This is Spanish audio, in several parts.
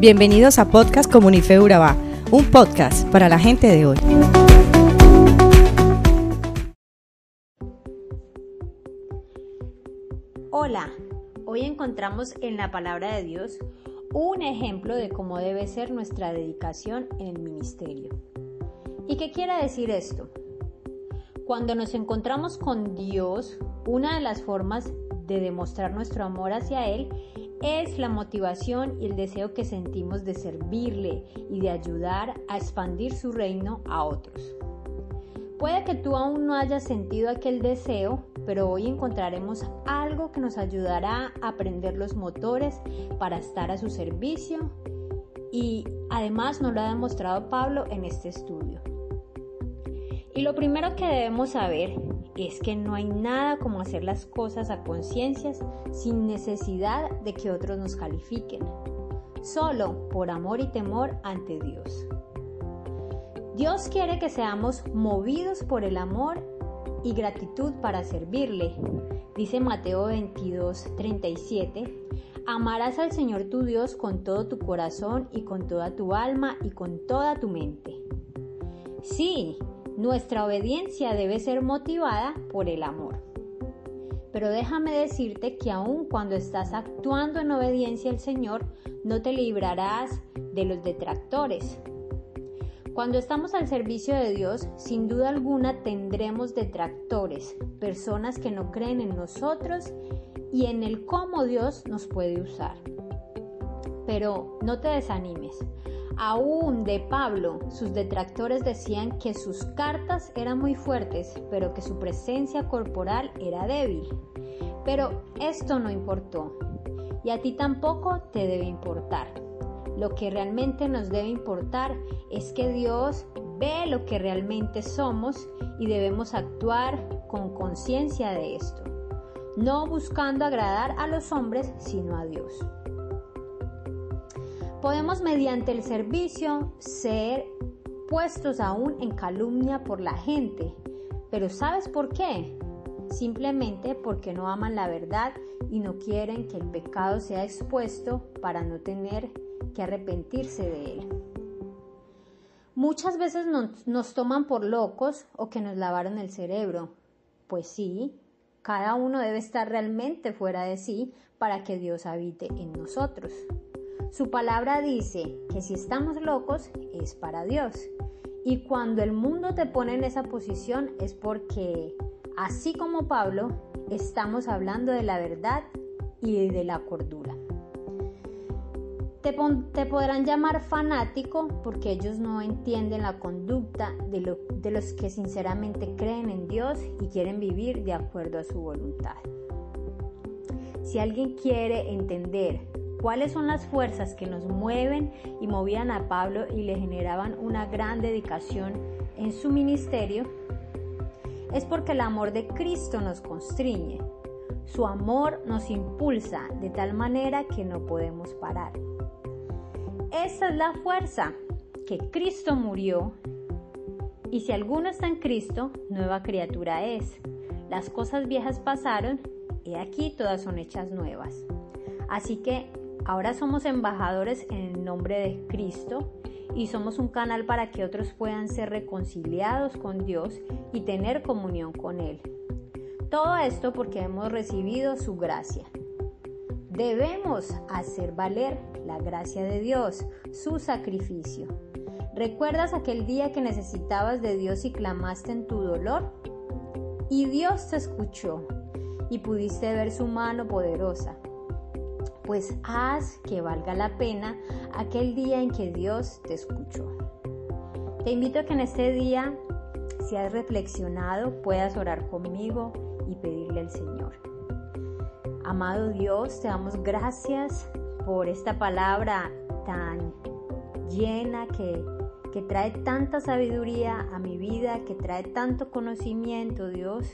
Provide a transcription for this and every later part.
Bienvenidos a Podcast Comunife Urabá, un podcast para la gente de hoy. Hola, hoy encontramos en la palabra de Dios un ejemplo de cómo debe ser nuestra dedicación en el ministerio. ¿Y qué quiere decir esto? Cuando nos encontramos con Dios, una de las formas de demostrar nuestro amor hacia Él es la motivación y el deseo que sentimos de servirle y de ayudar a expandir su reino a otros. Puede que tú aún no hayas sentido aquel deseo, pero hoy encontraremos algo que nos ayudará a aprender los motores para estar a su servicio y además nos lo ha demostrado Pablo en este estudio. Y lo primero que debemos saber es que no hay nada como hacer las cosas a conciencias sin necesidad de que otros nos califiquen, solo por amor y temor ante Dios. Dios quiere que seamos movidos por el amor y gratitud para servirle. Dice Mateo 22, 37. Amarás al Señor tu Dios con todo tu corazón y con toda tu alma y con toda tu mente. Sí, nuestra obediencia debe ser motivada por el amor. Pero déjame decirte que aun cuando estás actuando en obediencia al Señor, no te librarás de los detractores. Cuando estamos al servicio de Dios, sin duda alguna tendremos detractores, personas que no creen en nosotros y en el cómo Dios nos puede usar. Pero no te desanimes. Aún de Pablo, sus detractores decían que sus cartas eran muy fuertes, pero que su presencia corporal era débil. Pero esto no importó, y a ti tampoco te debe importar. Lo que realmente nos debe importar es que Dios ve lo que realmente somos y debemos actuar con conciencia de esto, no buscando agradar a los hombres, sino a Dios. Podemos mediante el servicio ser puestos aún en calumnia por la gente, pero ¿sabes por qué? Simplemente porque no aman la verdad y no quieren que el pecado sea expuesto para no tener que arrepentirse de él. Muchas veces nos, toman por locos o que nos lavaron el cerebro. Pues sí, cada uno debe estar realmente fuera de sí para que Dios habite en nosotros. Su palabra dice que si estamos locos es para Dios. Y cuando el mundo te pone en esa posición es porque, así como Pablo, estamos hablando de la verdad y de la cordura. Te, te, podrán llamar fanático porque ellos no entienden la conducta de, de los que sinceramente creen en Dios y quieren vivir de acuerdo a su voluntad. Si alguien quiere entender cuáles son las fuerzas que nos mueven y movían a Pablo y le generaban una gran dedicación en su ministerio, es porque el amor de Cristo nos constriñe. Su amor nos impulsa de tal manera que no podemos parar. Esa es la fuerza que Cristo murió y si alguno está en Cristo, nueva criatura es. Las cosas viejas pasaron y aquí todas son hechas nuevas. Así que Ahora somos embajadores en el nombre de Cristo y somos un canal para que otros puedan ser reconciliados con Dios y tener comunión con Él. Todo esto porque hemos recibido su gracia. Debemos hacer valer la gracia de Dios, su sacrificio. ¿Recuerdas aquel día que necesitabas de Dios y clamaste en tu dolor? Y Dios te escuchó y pudiste ver su mano poderosa pues haz que valga la pena aquel día en que Dios te escuchó. Te invito a que en este día, si has reflexionado, puedas orar conmigo y pedirle al Señor. Amado Dios, te damos gracias por esta palabra tan llena que, que trae tanta sabiduría a mi vida, que trae tanto conocimiento, Dios.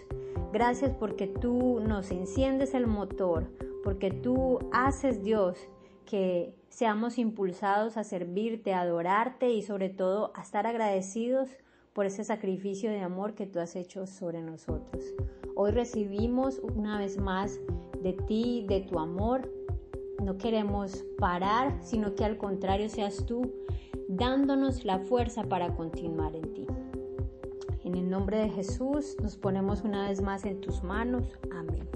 Gracias porque tú nos enciendes el motor porque tú haces, Dios, que seamos impulsados a servirte, a adorarte y sobre todo a estar agradecidos por ese sacrificio de amor que tú has hecho sobre nosotros. Hoy recibimos una vez más de ti, de tu amor no queremos parar, sino que al contrario seas tú dándonos la fuerza para continuar en ti. En el nombre de Jesús nos ponemos una vez más en tus manos. Amén.